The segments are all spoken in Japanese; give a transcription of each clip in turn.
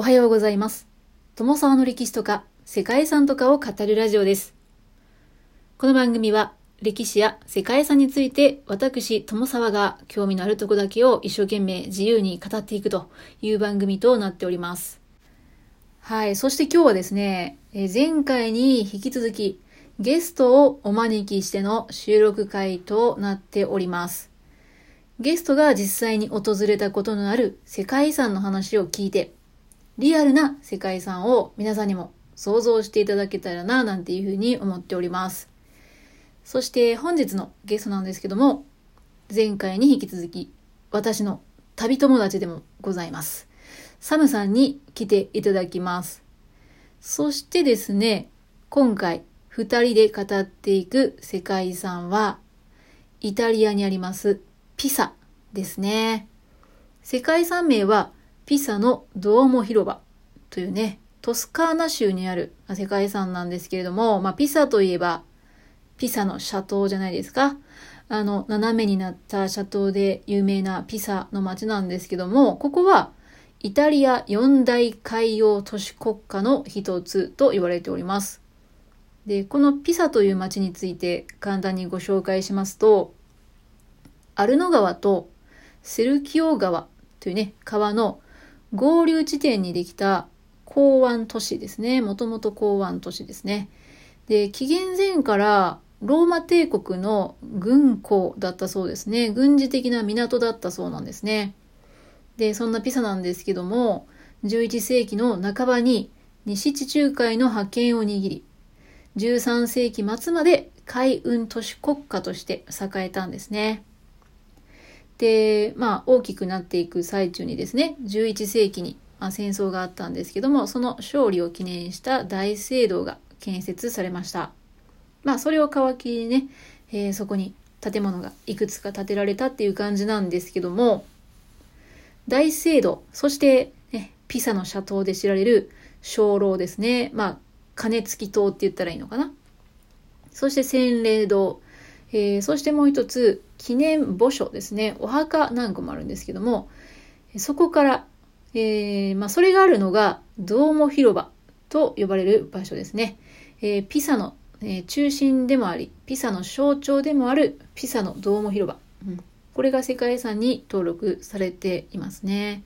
おはようございます。友沢の歴史とか世界遺産とかを語るラジオです。この番組は歴史や世界遺産について私、友沢が興味のあるとこだけを一生懸命自由に語っていくという番組となっております。はい。そして今日はですね、前回に引き続きゲストをお招きしての収録会となっております。ゲストが実際に訪れたことのある世界遺産の話を聞いて、リアルな世界遺産を皆さんにも想像していただけたらな、なんていうふうに思っております。そして本日のゲストなんですけども、前回に引き続き、私の旅友達でもございます。サムさんに来ていただきます。そしてですね、今回二人で語っていく世界遺産は、イタリアにありますピサですね。世界遺産名はピサのドーモ広場というね、トスカーナ州にある世界遺産なんですけれども、まあ、ピサといえば、ピサの斜塔じゃないですか。あの、斜めになった斜塔で有名なピサの街なんですけども、ここはイタリア四大海洋都市国家の一つと言われております。で、このピサという街について簡単にご紹介しますと、アルノ川とセルキオ川というね、川の合流地点にできた港湾都市ですね。もともと港湾都市ですね。で、紀元前からローマ帝国の軍港だったそうですね。軍事的な港だったそうなんですね。で、そんなピサなんですけども、11世紀の半ばに西地中海の覇権を握り、13世紀末まで海運都市国家として栄えたんですね。で、まあ大きくなっていく最中にですね、11世紀に、まあ、戦争があったんですけども、その勝利を記念した大聖堂が建設されました。まあそれを皮切りにね、えーそこに建物がいくつか建てられたっていう感じなんですけども、大聖堂、そして、ね、ピサの斜塔で知られる鐘楼ですね。まあ、鐘付き塔って言ったらいいのかな。そして洗礼堂、えーそしてもう一つ、記念墓所ですね。お墓何個もあるんですけども、そこから、えーまあ、それがあるのが、ドーモ広場と呼ばれる場所ですね。えーピサの、え中心でもあり、ピサの象徴でもあるピサのドーモ広場。うんこれが世界遺産に登録されていますね。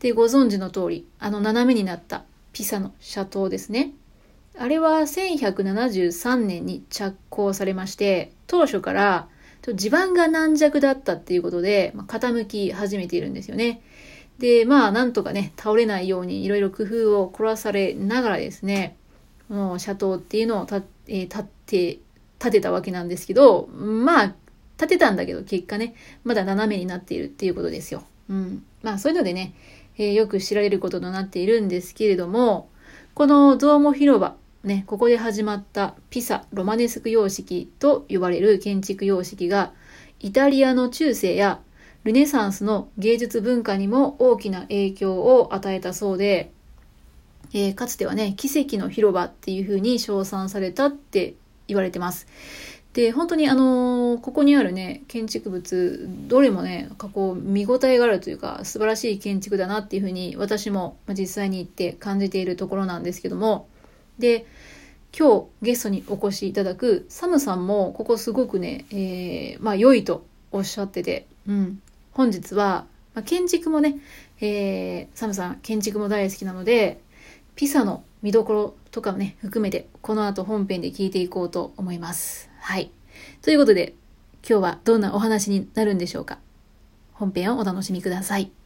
で、ご存知の通り、あの斜めになったピサの斜塔ですね。あれは1173年に着工されまして、当初から地盤が軟弱だったっていうことで、まあ傾き始めているんですよね。で、まあ、なんとかね、倒れないようにいろいろ工夫を凝らされながらですね、この斜塔っていうのを、えー立って、建てたわけなんですけど、まあ、建てたんだけど、結果ね、まだ斜めになっているっていうことですよ。うん。まあ、そういうのでね、えーよく知られることとなっているんですけれども、このドーモ広場、ね、ここで始まったピサ・ロマネスク様式と呼ばれる建築様式が、イタリアの中世やルネサンスの芸術文化にも大きな影響を与えたそうで、えーかつてはね、奇跡の広場っていう風に称賛されたって言われてます。で、本当にあのーここにあるね、建築物、どれもね、なんかこう、見応えがあるというか、素晴らしい建築だなっていう風に、私も実際に行って感じているところなんですけども、で、今日ゲストにお越しいただくサムさんも、ここすごくね、えーまあ良いとおっしゃってて、うん。本日は、まあ、建築もね、えーサムさん建築も大好きなので、ピサの見どころとかもね、含めて、この後本編で聞いていこうと思います。はい。ということで、今日はどんなお話になるんでしょうか。本編をお楽しみください。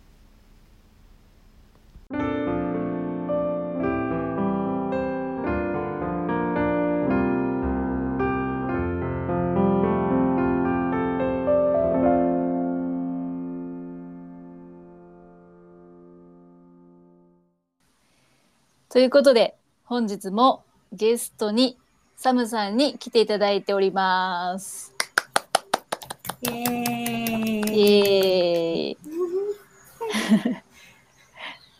ということで、本日もゲストにサムさんに来ていただいております。イエーイイ。エーイ。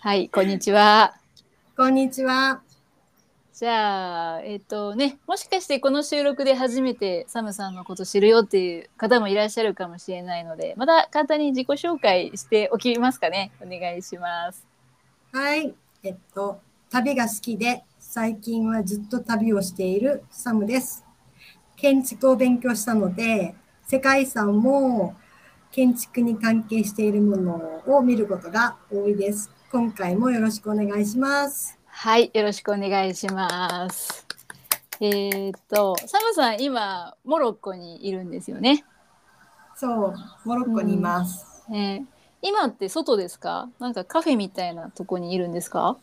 はい、こんにちは。こんにちは。じゃあ、えっ、とね、もしかしてこの収録で初めてサムさんのこと知るよっていう方もいらっしゃるかもしれないので、また簡単に自己紹介しておきますかね。お願いします。はい。えっと、旅が好きで、最近はずっと旅をしているサムです。建築を勉強したので、世界遺産も建築に関係しているものを見ることが多いです。今回もよろしくお願いします。はい、よろしくお願いします。えーっと、サムさん、今、モロッコにいるんですよね？そう、モロッコにいます。えー今って外ですか？なんかカフェみたいなとこにいるんですか？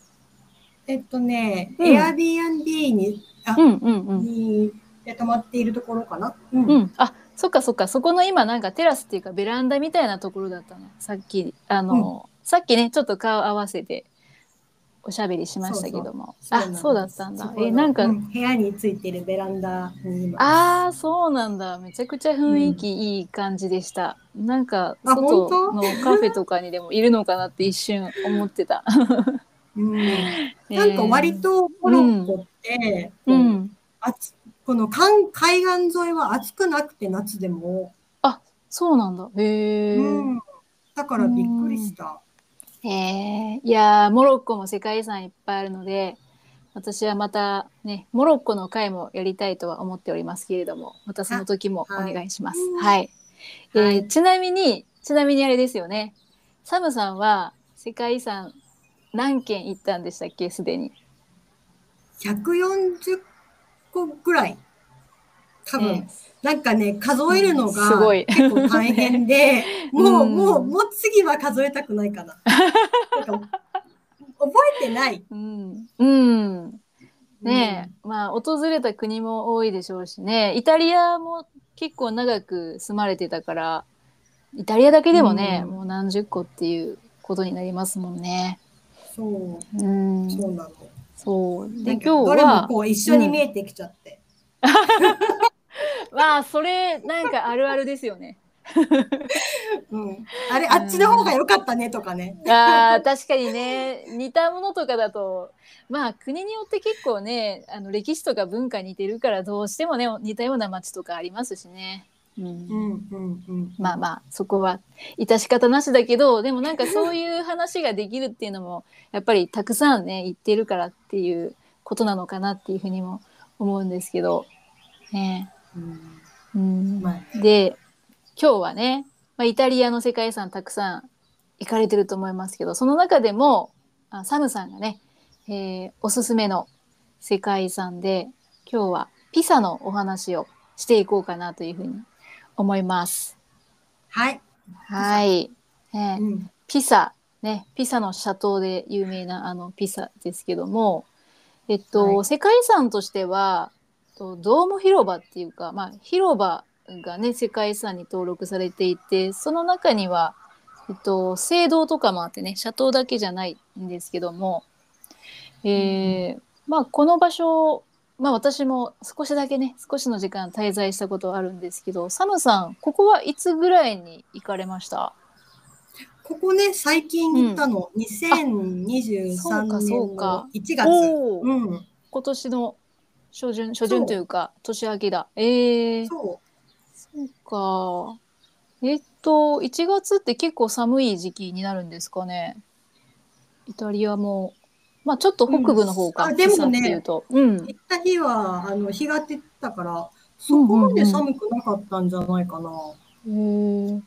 えっとね、うん。Airbnb に、あうんうんうん。にで泊まっているところかな？うん。うん、あそっかそっか。そこの今なんかテラスっていうかベランダみたいなところだったのさっきあの、さっきねちょっと顔合わせておしゃべりしましたけども。あなんです。そうだったんだ。えなんか、うん部屋についてるベランダにああそうなんだ。めちゃくちゃ雰囲気いい感じでした、なんかあ外本のカフェとかにでもいるのかなって一瞬思ってた、うん。えーなんか割とモロッコって、こううん。暑この海海岸沿いは暑くなくて夏でも、そうなんだ。へえ、うん、だからびっくりした。へえいやーモロッコも世界遺産いっぱいあるので私はまたねモロッコの会もやりたいとは思っておりますけれどもまたその時もお願いします。あはい、えーはい。ちなみにちなみにあれですよね。サムさんは世界遺産何件行ったんでしたっけ？すでに。140個ぐらい。多分、えなんかね、数えるのがい。結構大変で、もう、うん。もう、もう次は数えたくないかな。なんか覚えてない。うん、うん。ねえ、まあ訪れた国も多いでしょうしね。イタリアも結構長く住まれてたからイタリアだけでもね、うん。もう何十個っていうことになりますもんね。そう、うん、そうなの。そうで今日どれもはこう一緒に見えてきちゃって。まあそれなんかあるあるですよね。うん、あれ、あっちの方が良かったねとかね。あー確かにね似たものとかだとまあ国によって結構ねあの歴史とか文化似てるからどうしてもね似たような街とかありますしね。うんうんうんうん。まあまあそこは致し方なしだけどでもなんかそういう話ができるっていうのもやっぱりたくさんね言ってるからっていうことなのかなっていうふうにも思うんですけどねうんで今日はね、まあ、イタリアの世界遺産たくさん行かれてると思いますけどその中でもあサムさんがね、えーおすすめの世界遺産で今日はピサのお話をしていこうかなというふうに思います。はい。はい。ね。うん。ピサ、ね、ピサの斜塔で有名なあのピサですけども、えっと、はい。世界遺産としては、とドーム広場っていうか、まあ、広場がね、世界遺産に登録されていて、その中には、えっと、聖堂とかもあってね、斜塔だけじゃないんですけども、えーまあ、この場所、まあ私も少しだけね、少しの時間滞在したことはあるんですけど、サムさん、ここはいつぐらいに行かれました？ここね、最近行ったの。そう2023か。年の1月。うん。今年の初旬初旬というか年明けだ。えー、そそうか。えっと1月って結構寒い時期になるんですかね？イタリアもまあちょっと北部の方か、うん。あでもね。行った日は、あの、日が照ったから、そこまで寒くなかったんじゃないかな。へー。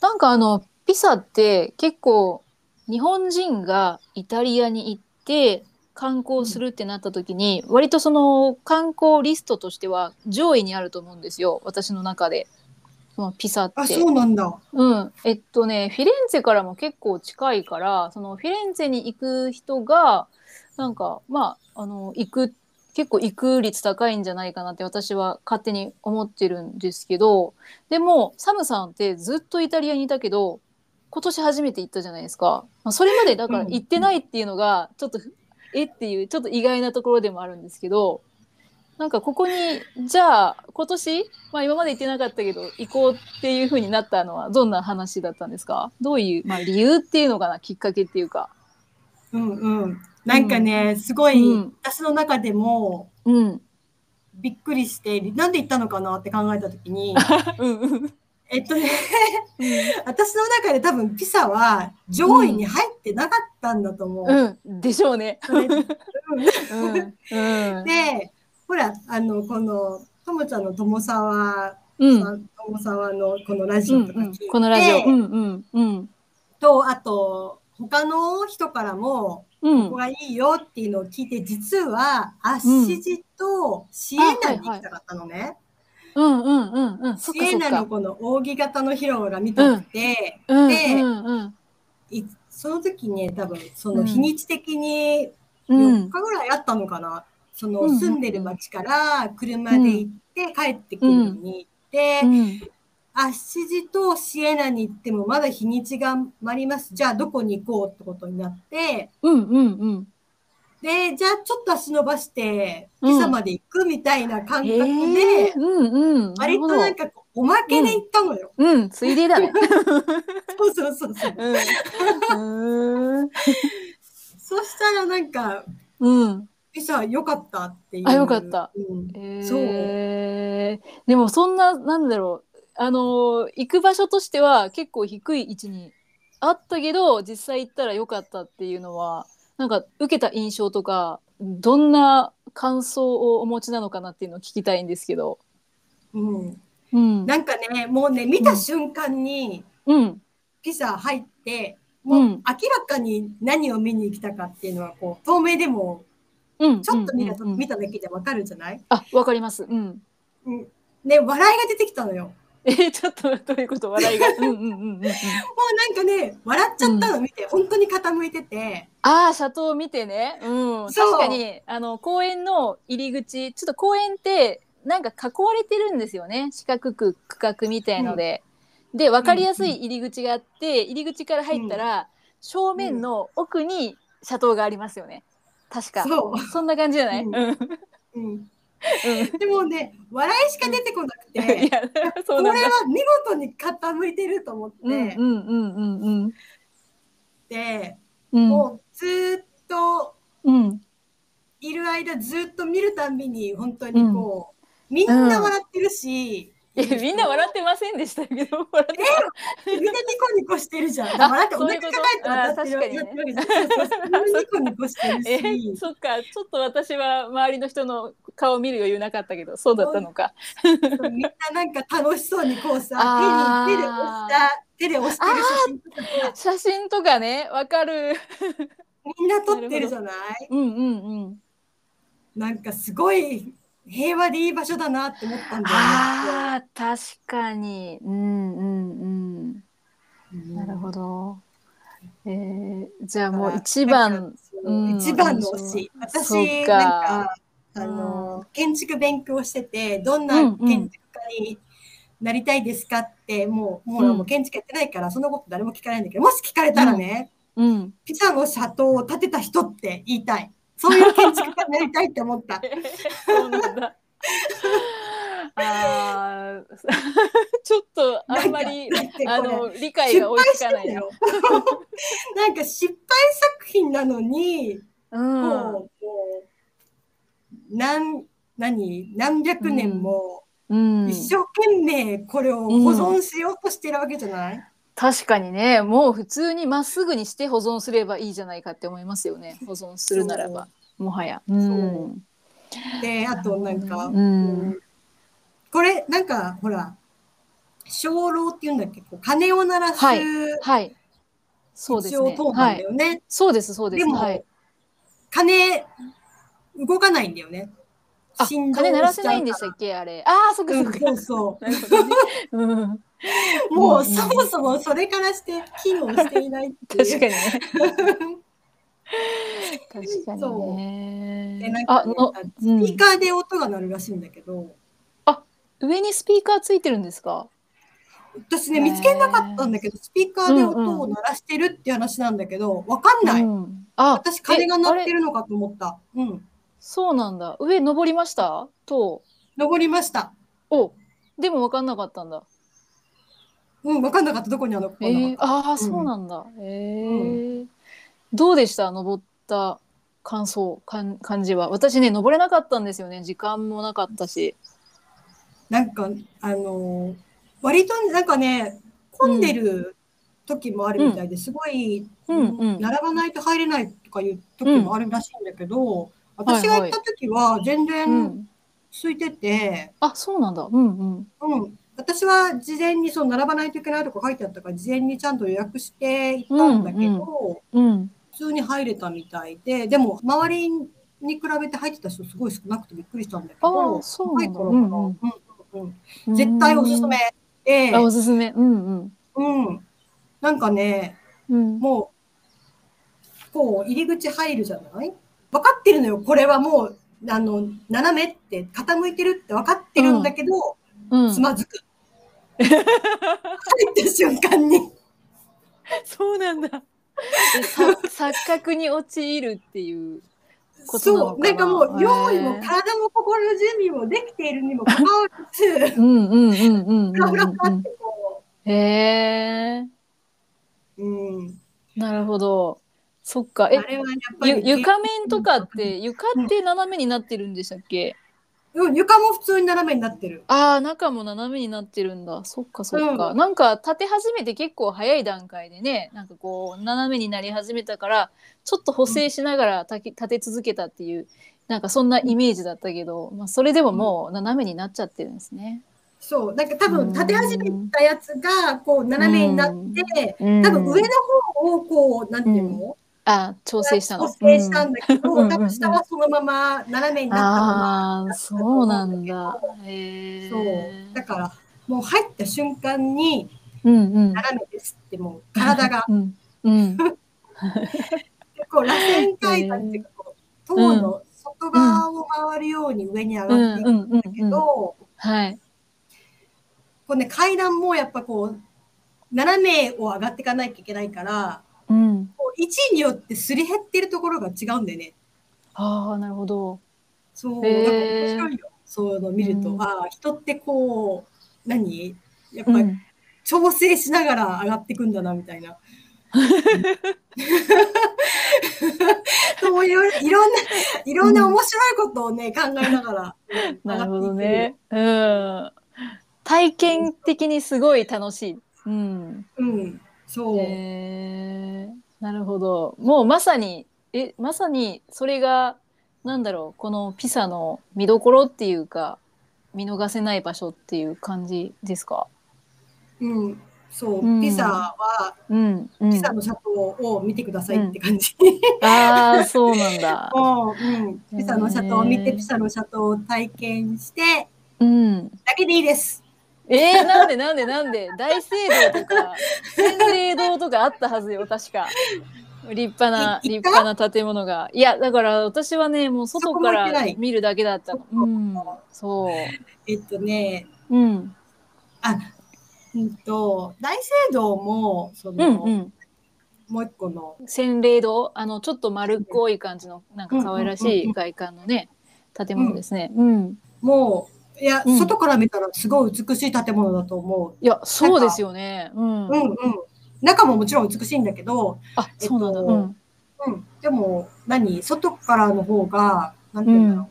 なんかあのピサって結構日本人がイタリアに行って観光するってなった時に、割とその観光リストとしては上位にあると思うんですよ私の中でそのピサって。あ、そうなんだ。うん、えっとねフィレンツェからも結構近いからそのフィレンツェに行く人がなんかまああの行く結構行く率高いんじゃないかなって私は勝手に思ってるんですけどでもサムさんってずっとイタリアにいたけど今年初めて行ったじゃないですか、まあ、それまでだから行ってないっていうのがちょっと、えっていうちょっと意外なところでもあるんですけどなんかここにじゃあ今年、まあ、今まで行ってなかったけど行こうっていう風になったのはどんな話だったんですか？どういう、まあ、理由っていうのかな？きっかけっていうか。うんうん。なんかね、すごい、うん。私の中でもうん、びっくりして、なんで行ったのかなって考えたときに、うんうん。えっとね、う私の中で多分ピサは上位に入ってなかったんだと思う。ん、うん、でしょうね。で、ほら、あの、この、ともちゃんの友沢うん、さん、友沢のこのラジオとか聞いて、このラジオ、うん、うん、うん、と、あと、他の人からも、うん。ここ、がいいよっていうのを聞いて、実は、アッシジとシエナに行きたかったのね。うん、うん、うん、シ。エナのこの扇形の広場が見たくて、うん、でその時ね、多分、その日にち的にうん。4日ぐらいあったのかな。そのうん住んでる町から車で行って帰ってくるのに行って、うん、アッシジとシエナに行ってもまだ日にちが余ります。じゃあどこに行こうってことになって、うん、うん、うん。で、じゃあちょっと足伸ばして、うんピサまで行くみたいな感覚へでえ、、うん、うん、割となんかおまけで行ったのよ。うん、ついでだね。そうそうそうそう。うん、うん、そしたらなんか、うん。ピサ良かったっていう。あよかった。うん。えそうー、でもそんななんだろう。あのー行く場所としては結構低い位置にあったけど実際行ったら良かったっていうのはなんか受けた印象とかどんな感想をお持ちなのかなっていうのを聞きたいんですけど。うん。うん、なんかね、もうね、見た瞬間にうん、ピサ入って、もううん明らかに何を見に来たかっていうのは、こう、透明でも、うん、ちょっと見た,、うんうんうん見ただけでわかるじゃない？あわかります。うん。うん。ね、笑いが出てきたのよ。えーちょっとどういうこと？笑いが。うんうんうんうんうん。もうなんかね、笑っちゃったの見て、本当に傾いてて、ああ、斜塔を見てね。うん。確かに、あの、公園の入り口、ちょっと公園って、なんか囲われてるんですよね。四角く区画みたいので。で、わかりやすい入り口があって、入り口から入ったら、正面の奥に斜塔がありますよね。確か。そう。そんな感じじゃない、ううんん。うん。でもね、笑いしか出てこなくて、いや、そこれ。は見事に傾いてると思って、うんうんうんうんうん。で、うん。もうずーっとうん。いる間ずーっと見るたんびに本当にこう、みんな笑ってるし、え、みんな笑ってませんでしたけど、笑ってみんなニコニコしてるじゃん。あ笑ってお腹抱えて笑ってるニコニコしてるえし、そっか。ちょっと私は周りの人の顔を見る余裕なかったけどそうだったのか。みんななんか楽しそうにこうさ 手に手で押した、手で押してる写真とかさ。写真とかねわかる。みんな撮ってるじゃない？うんうんうん。なんかすごい平和でいい場所だなって思ったんだよね。あー確かに。うんうんうん。うん。なるほど。えー、じゃあもう一番うん一番の推し。私、か。なんか、あの、建築勉強してて、どんなうんうん建築家になりたいですかって、もう、もううん。もう建築やってないから、そのこと誰も聞かないんだけど、もし聞かれたらね、うん。ピザの斜塔を建てた人って言いたい。そういう建築家になりたいって思った。そうなんだ。あーちょっとあんまりあの理解失が追い敗つかないよ。なんか失敗作品なのに、うん。もう、もう、何、何、何百年も、うん。一生懸命これを保存しようとしてるわけじゃない、確かにねもう普通にまっすぐにして保存すればいいじゃないかって思いますよね。保存するならば。もはや。う。ん。で、あとなんか、うん。うんこれ、なんか、ほら、鐘楼っていうんだっけ、こう鐘を鳴らす、はい。はい。そうですね。はいだよね。そうですそうです。でも、はい。鐘、動かないんだよね。あ振動鐘鳴らせないんでしたっけ？あれ。ああそっかそっか。そう。もう。ん。う、そもそもそれからして機能していないいう。確かにね。確かそう。にねでなんかスうん。ピーカーで音が鳴るらしいんだけど、上にスピーカーついてるんですか？私ね、見つけなかったんだけど、スピーカーで音を鳴らしてるって話なんだけど、わかんない。うん。あ私、鐘が鳴ってるのかと思った。うん。そうなんだ。上登りました？と。登りました。おでも分かんなかったんだ。うん、わかんなかった。どこにあるの？かえー分かんなかっああそうなんだ、えー。どうでした？登った感想かん感じは。私ね登れなかったんですよね。時間もなかったし。た。なんか、あのー割となんかね、混んでる時もあるみたいですごい、うんうん。並ばないと入れないとかいう時もあるらしいんだけど、私が行った時は全う然ん。空いてて、あ、そうなんだ。うんうん。うん、私は事前にそう並ばないといけないとか書いてあったから、事前にちゃんと予約して行ったんだけど、うんうん。普通に入れたみたいで、でも周りに比べて入ってた人すごい少なくてびっくりしたんだけあど、あ、そうなんだ。若い頃かなうんうんうん絶対おすすめで、あ、おすすめ。うんうん。うん、なんかね、うん。もう、こう、入り口入るじゃない？分かってるのよ。これはもう、あの、斜めって、傾いてるって分かってるんだけど、うんつ。まずく。入った瞬間に。そうなんだ。錯覚に陥るっていうことなそう。な。なんかもう、用意も体も心の準備もできているにもかかわらず、うんうんうんうんうんふらふらふうんらってこへえ。う、うん。なるほど。そっか。あえ、れはやっぱり。ゆ床面とかって床って斜めになってるんでしたっけ？うん、床も普通に斜めになってる。ああ、中も斜めになってるんだ。そっかそっか。うんなんか立て始めて結構早い段階でね、なんかこう斜めになり始めたから、ちょっと補正しながら立て立て続けたっていう、なんかそんなイメージだったけど、まあそれでももう斜めになっちゃってるんですね。そう。なんか多分、立て始めたやつが、こう、斜めになって、うん多分上の方をこう、なんていうの、あ調整したの。調整したんだけど、うん多分下はそのまま斜めになったまま。あそうなんだ。そう。だから、もう入った瞬間に、うんうん。斜めですって、もう体が、うんうん。こう、螺旋階段っていうか、こう塔の外側を回るように上に上がっていくんだけど、はい。こうね、階段もやっぱこう、斜めを上がっていかなきゃいけないから、うん。こう位置によってすり減ってるところが違うんだよね。ああ、なるほど。そう、だから面白いよ。そういうのを見ると、うんああ、人ってこう、何？やっぱりうん。調整しながら上がっていくんだな、みたいな。そういう、いろんな、いろんな面白いことをね、考えながら、うんなるほどね。。うん。体験的にすごい楽しい。うん。うん、そう。へえ。なるほど。もうまさに、え、まさにそれが、なんだろう、このピサの見どころっていうか、見逃せない場所っていう感じですか？うん、そう、うんピサは、うん。うんピサの斜塔を見てくださいって感じ。ああ、そうなんだ。もう、うん、ピサの斜塔を見て、ピサの斜塔を体験して、うん。だけでいいです。えー、なんでなんでなんで？大聖堂とか洗礼堂とかあったはずよ確か。立派ない立派な建物が。いやだから私はねもう外からい見るだけだった。のうんそえっとね、ううん。あ、うんと、大聖堂も、そうんの、うん。もう一個の、洗礼堂？あのちょっと丸っこい感じのなんか可愛らしうんうんうんうんい外観のね建物ですね。うん。もう、いや、うん。外から見たらすごい美しい建物だと思いやそうですよね。うん。う。うんうん。中ももちろん美しいんだけど、あそうなんだ。えっとうん。うん。でも、何？外からの方が、なんていうんだろう。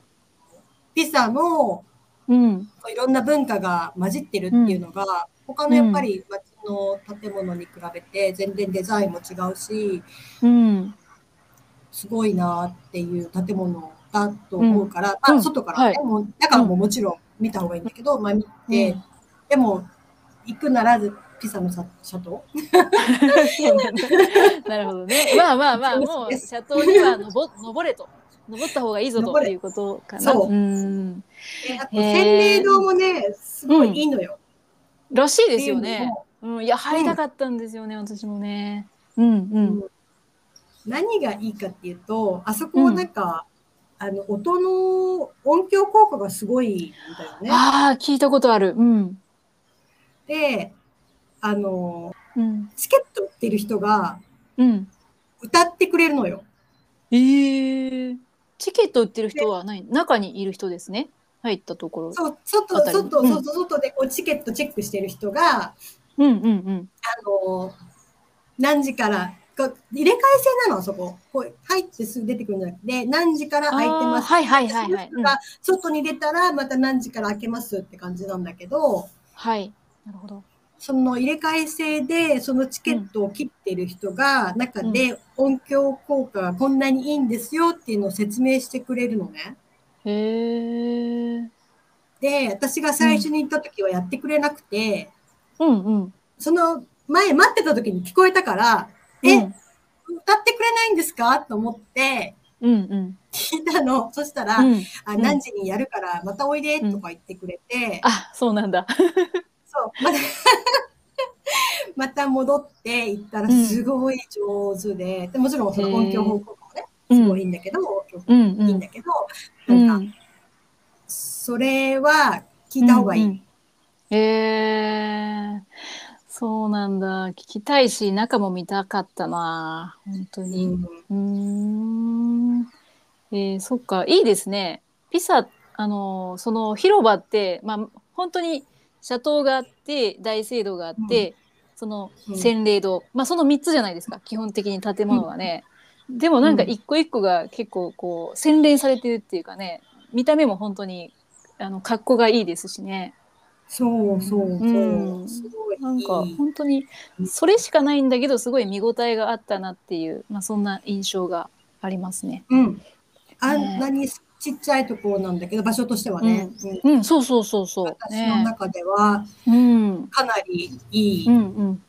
ピサのうん。いろんな文化が混じってるっていうのが、他のやっぱり街の建物に比べて全然デザインも違うし、うん。すごいなっていう建物だと思うから、まあ、うん外からね、はい。もう中ももちろん見た方がいいんだけど、まあ見て、うんでも、行くならずピサのシャシャトそう なるほどね。まあまあまあ、もう、です斜塔には登登れと。登った方がいいぞということかな。そううん。であと、洗礼堂もね、すごいいいのよ。らしいですよね。もうん。いや、入りたかったんですよね、私もね。うんうん。何がいいかっていうと、あそこはなんか、あの、音の音響効果がすごいんだよね。ああ、聞いたことある。うん。で、あの、うん。チケット売ってる人がうん。歌ってくれるのよ。ええチケット売ってる人は何中にいる人ですね？入ったところ。そう、外、外、うん外、外でこうチケットチェックしてる人が、うんうんうん。あの、何時から、こう入れ替え制なの、あそこ。こう入ってすぐ出てくるんじゃなくて、何時から空いてます。はいはいはいはい外に出たら、また何時から開けますって感じなんだけど、はい。なるほど。その入れ替え制でそのチケットを切ってる人が中で音響効果がこんなにいいんですよっていうのを説明してくれるのね。へえ。で、私が最初に行った時はやってくれなくて、うんうん。その前待ってた時に聞こえたから、え、歌ってくれないんですか？と思ってうんうん。聞いたの。そしたら、うん。あうん何時にやるからまたおいでとか言ってくれて、あ、そうなんだ。そう、また また戻って行ったらすごい上手で、でもちろんその音響報告もね、すごいいいんだけど、音響うんいいんだけど、うん。なんか、それは聞いた方がいい。うんうんへえ。そうなんだ。聞きたいし、中も見たかったな。本当に。うんうーん。えー、そっか、いいですね。ピサ、あのーその広場って、まあ、本当に斜塔があって、大聖堂があって、そのうん洗礼堂、まあ、その3つじゃないですか、基本的に建物がね。でもなんかうん一個一個が結構こう洗練されてるっていうかね、見た目も本当にあの格好がいいですしね。そうそうそう。うんすごいいい。なんか本当にそれしかないんだけどすごい見応えがあったなっていう、まあ、そんな印象がありますね。うん。あんなにちっちゃいところなんだけど、場所としてはね。うんうん、そうそうそうそう。私の中ではうん、かなりいい、うん、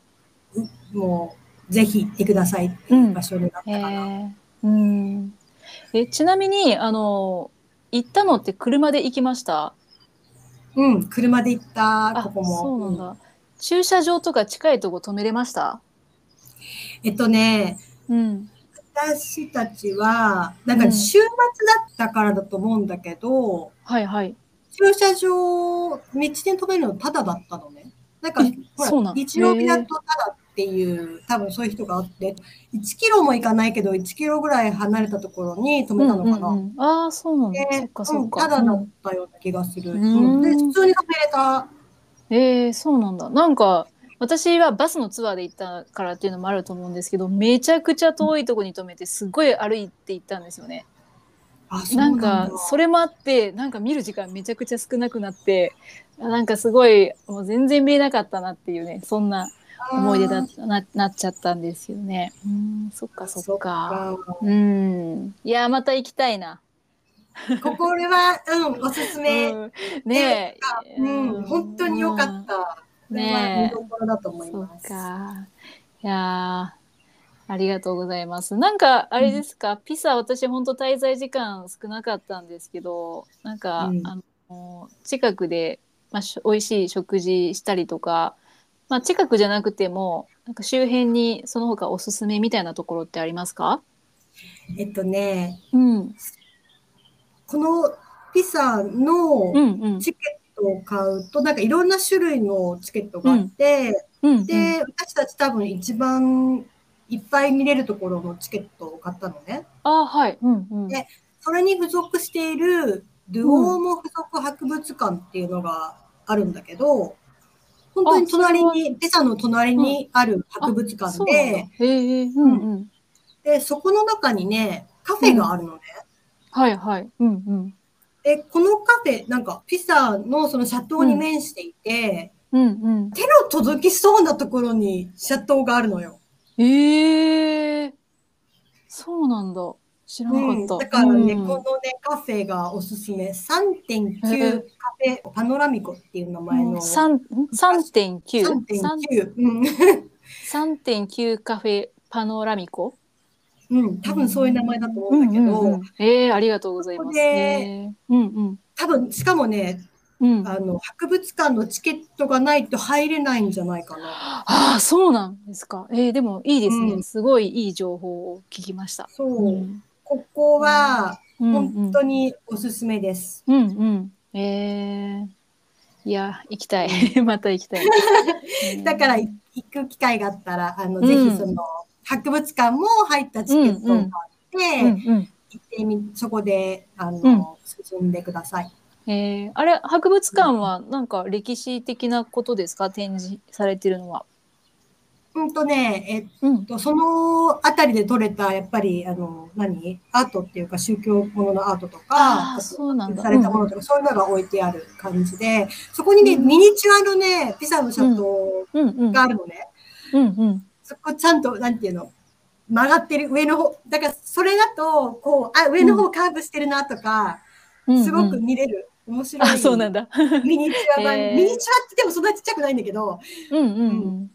うん、もうぜひ行ってくださいってうん場。所になったかな。うん。え、ちなみに、あの、行ったのって車で行きました？うん、車で行った、あここも。そうなんうんだ。駐車場とか近いとこ止めれました？えっとね、うん。私たちは、なんかうん週末だったからだと思うんだけど、はいはい。駐車場、道で止めるのタダだったのね。なんかえ、ほら、日曜日だとタダっていう、多分そういう人があって、1キロも行かないけど、1キロぐらい離れたところに止めたのかな。うんうんうん、ああ、そうなんだ。でそっかただだうんったような気がする。うんうんで、普通に止めれた。えー、そうなんだ。なんか、私はバスのツアーで行ったからっていうのもあると思うんですけど、めちゃくちゃ遠いとこに止めて、すごい歩いて行ったんですよね。あ、そうななん。か、それもあって、なんか見る時間めちゃくちゃ少なくなって、なんかすごい、もう全然見えなかったなっていうね、そんな思い出だななっちゃったんですよね。うん、そっかそっか。うん。いや、また行きたいな。ここれは、うん、おすすめ。うんねえ。うん、本当に良かった。ねえ見どころだと思います。か。いやーありがとうございます。なんか、あれですか、ピサ、私、本当滞在時間少なかったんですけど、なんか、うんあの、近くで、まあ、し美味しい食事したりとか、まあ、近くじゃなくても、なんか周辺にその他おすすめみたいなところってありますか？えっとね、うん。このピサのうんうん。チケットを買うと、なんかいろんな種類のチケットがあって、うんうん、で、私たち多分一番いっぱい見れるところのチケットを買ったのね。あはい。うんうん。でそれに付属しているドゥオーモ付属博物館っていうのがあるんだけど、本当に隣に、ピサの隣にある博物館で。で、そこの中にね、カフェがあるのね。はいはい。うんうん。で、このカフェ、なんかピサのその斜塔に面していて、うんうん。手の届きそうなところに斜塔があるのよ。ええそうなんだ。知らなうん、かった。だからね、うんこのね、カフェがおすすめ。3.9カフェパノラミコっていう名前の。三三点九？三3.9。うん。三点九カフェパノラミコ？うん、多分そういう名前だと思うんだけど、うんうんうんええありがとうございます。ここでえーうんうん多分、しかもね、うん。あの、博物館のチケットがないと入れないんじゃないかな。ああそうなんですか。えー、でもいいですね、うんすごいいい情報を聞きました。そう。うんここは、うん本当におすすめです。うんうん。えー、いや行きたい。また行きたい。だから、うん行く機会があったら、あの、うんぜひその、博物館も入ったチケットを買って、うんうん。行ってみ、そこで、あの、うん進んでください。えー、あれ博物館はなんか歴史的なことですか？展示されてるのは。うんとね、えっうん。と、そのあたりで撮れた、やっぱり、あの、何？アートっていうか、宗教もののアートとか、そうなんだされたものとか、そういうのが置いてある感じで、そこにね、うんミニチュアのね、ピサの斜塔うんうん。があるのね。うんうん。そこちゃんと、なんていうの、曲がってる上の方、だからそれだと、こう、あ、上の方カーブしてるなとか、すごく見れる。面白い。あ、そうなんだ。ミニチュア版、ミニチュアってでもそんなちっちゃくないんだけど、うんうんうん。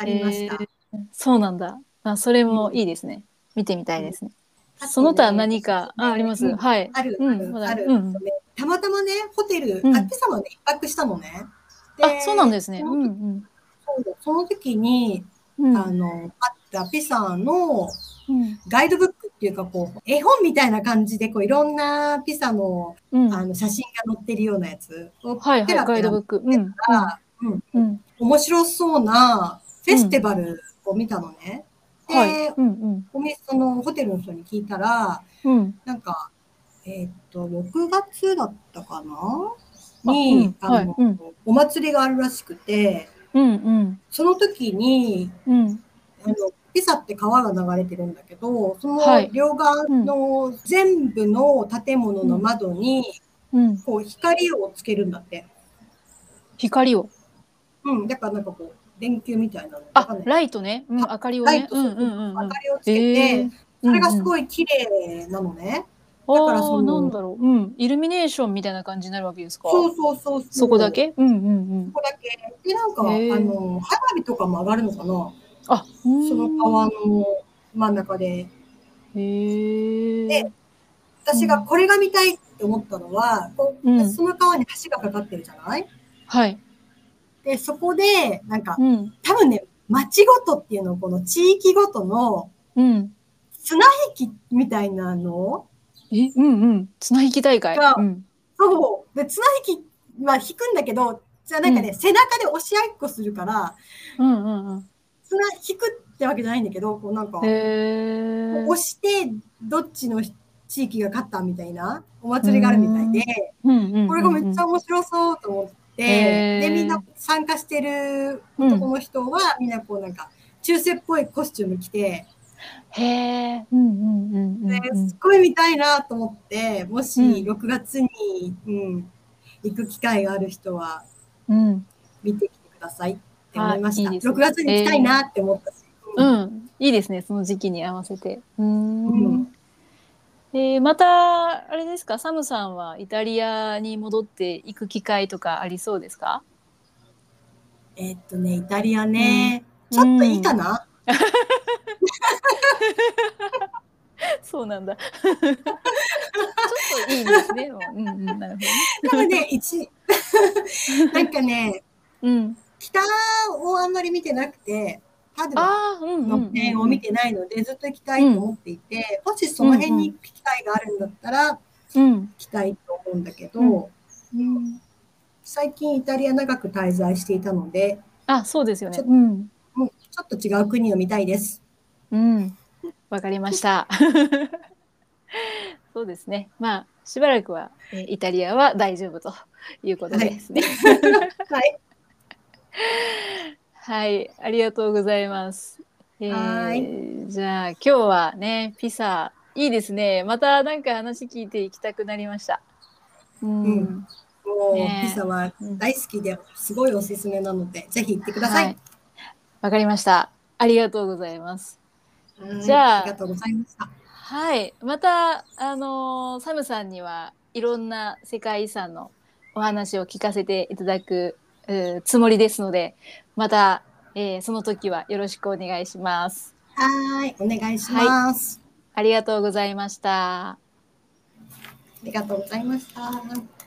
ありました。えーそうなんだ。あ、それもいいですね。見てみたいですね。ねその他何か、あ、あります？うんはい。ある、うんある、ある、うんねたまたまね、ホテル、うんあ、今朝はね、一泊したのね。あ、そうなんですね。その時うんうん。その時に、うんあの、あったピサのうんガイドブックっていうか、こう、絵本みたいな感じで、こう、いろんなピサの、うん。あの、写真が載ってるようなやつを、はいガイドブック。うん。面白そうなフェスティバルを見たのね。で、はい。うんうん。お店、そのホテルの人に聞いたら、うん。なんか、えーっと、6月だったかな？あに、うんはいあの、うんお祭りがあるらしくて、うんうん。その時に、うん。あの、ピサって川が流れてるんだけど、そのはい両側の全部の建物の窓に、うん。こう、光をつけるんだって。光を。うん、だからなんかこう、電球みたいなの。あライトね。うん、明かりをね。うんうんうんうん明か。りをつけえて、ーそれがすい。ごい綺麗なのね。だだからそのなんだろう。うん。イルミネーションみたいな感じになるわけですか？そうそうそうそこだけ？うんうんうん。そこだけ。で、なんか、あへーの、花火とかも上がるのかな？あ、その川の真ん中で。へえ。で私がこれが見たいって思ったのは、こううんその川に橋がかかってるじゃない？はい。で、そこで、なんか、うん。多分ね、町ごとっていうのを、この地域ごとのうん。綱引きみたいなのをえ、うんうん。綱引き大会。がうん。そう。で、綱引きは引くんだけど、じゃあなんかね、背中で押し合いっこするから、うんうんうん。綱引くってわけじゃないんだけど、こうなんか。押して、どっちの地域が勝ったみたいなお祭りがあるみたいで、うんうんうんうん。これがめっちゃ面白そうと思っで、みんな参加してる男の人は、みんなこうなんか、中世っぽいコスチューム着て、へえ。うんうんうん。すっごい見たいなと思って、もしうん6月に、うん、行く機会がある人はうん。見てきてくださいって思いました。あいいね6月に行きたいなって思ったし。ううんん。いいですね。その時期に合わせて。うんんえーまた、あれですか、サムさんはイタリアに戻っていく機会とかありそうですか？えっとね、イタリアね、うんちょっといいかな、そうなんだ。ちょっといいですね。うんうん、なるほどね。でもね、一、なんかね、うん。北をあんまり見てなくて、パドゥアああ、うんうん、うのん。点を見てないので、ずっと行きたいと思っていて、もしその辺に行く機会があるんだったら、うん。行きたいと思うんだけど、うんうん。最近イタリア長く滞在していたので、あ、そうですよねちょ。うん。もうちょっと違う国を見たいです。うん。わかりました。そうですね。まあ、しばらくは、えーイタリアは大丈夫ということですね。はい。はい、ありがとうございます。えはー、じゃあ今日はね、ピサいいですね。またなんか話聞いていきたくなりました。うん。うんもう、ねえピザは大好きで、すごいおすすめなので、ぜひ行ってください。はいわかりました。ありがとうございます。はいじゃあありがとうございました。はい、またあのーサムさんにはいろんな世界遺産のお話を聞かせていただくつもりですので、また、えーその時はよろしくお願いします。はい、お願いします。ありがとうございました。ありがとうございました。